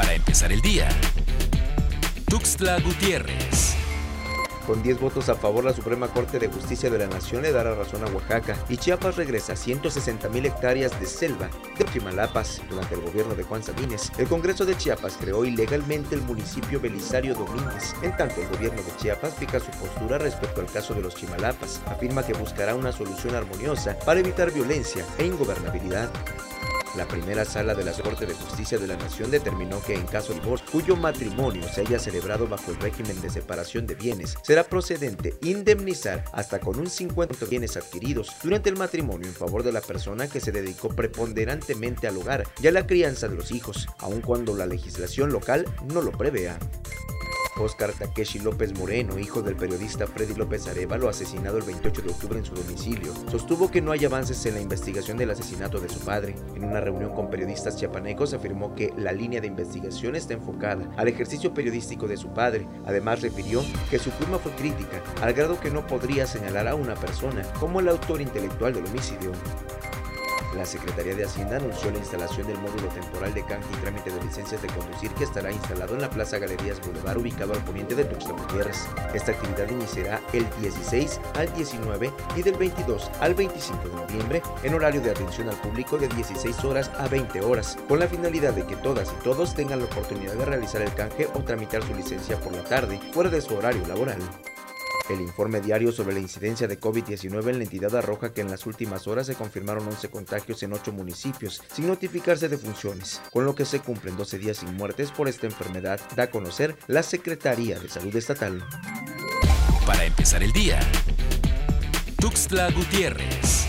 Para empezar el día, Tuxtla Gutiérrez. Con 10 votos a favor, la Suprema Corte de Justicia de la Nación le dará razón a Oaxaca y Chiapas regresa 160 mil hectáreas de selva de Chimalapas durante el gobierno de Juan Sabines. El Congreso de Chiapas creó ilegalmente el municipio Belisario Domínguez. En tanto, el gobierno de Chiapas fija su postura respecto al caso de los Chimalapas. Afirma que buscará una solución armoniosa para evitar violencia e ingobernabilidad. La primera sala de la Corte de Justicia de la Nación determinó que en caso de divorcio cuyo matrimonio se haya celebrado bajo el régimen de separación de bienes, será procedente indemnizar hasta con un 50 de bienes adquiridos durante el matrimonio en favor de la persona que se dedicó preponderantemente al hogar y a la crianza de los hijos, aun cuando la legislación local no lo prevea. Oscar Takeshi López Moreno, hijo del periodista Freddy López Arevalo, asesinado el 28 de octubre en su domicilio, sostuvo que no hay avances en la investigación del asesinato de su padre. En una reunión con periodistas chiapanecos afirmó que la línea de investigación está enfocada al ejercicio periodístico de su padre. Además refirió que su firma fue crítica, al grado que no podría señalar a una persona como el autor intelectual del homicidio. La Secretaría de Hacienda anunció la instalación del módulo temporal de canje y trámite de licencias de conducir que estará instalado en la Plaza Galerías Boulevard ubicado al poniente de Tuxtla Gutiérrez. Esta actividad iniciará el 16 al 19 y del 22 al 25 de noviembre en horario de atención al público de 16 horas a 20 horas, con la finalidad de que todas y todos tengan la oportunidad de realizar el canje o tramitar su licencia por la tarde fuera de su horario laboral. El informe diario sobre la incidencia de COVID-19 en la entidad arroja que en las últimas horas se confirmaron 11 contagios en 8 municipios, sin notificarse de funciones, con lo que se cumplen 12 días sin muertes por esta enfermedad, da a conocer la Secretaría de Salud Estatal. Para empezar el día, Tuxtla Gutiérrez.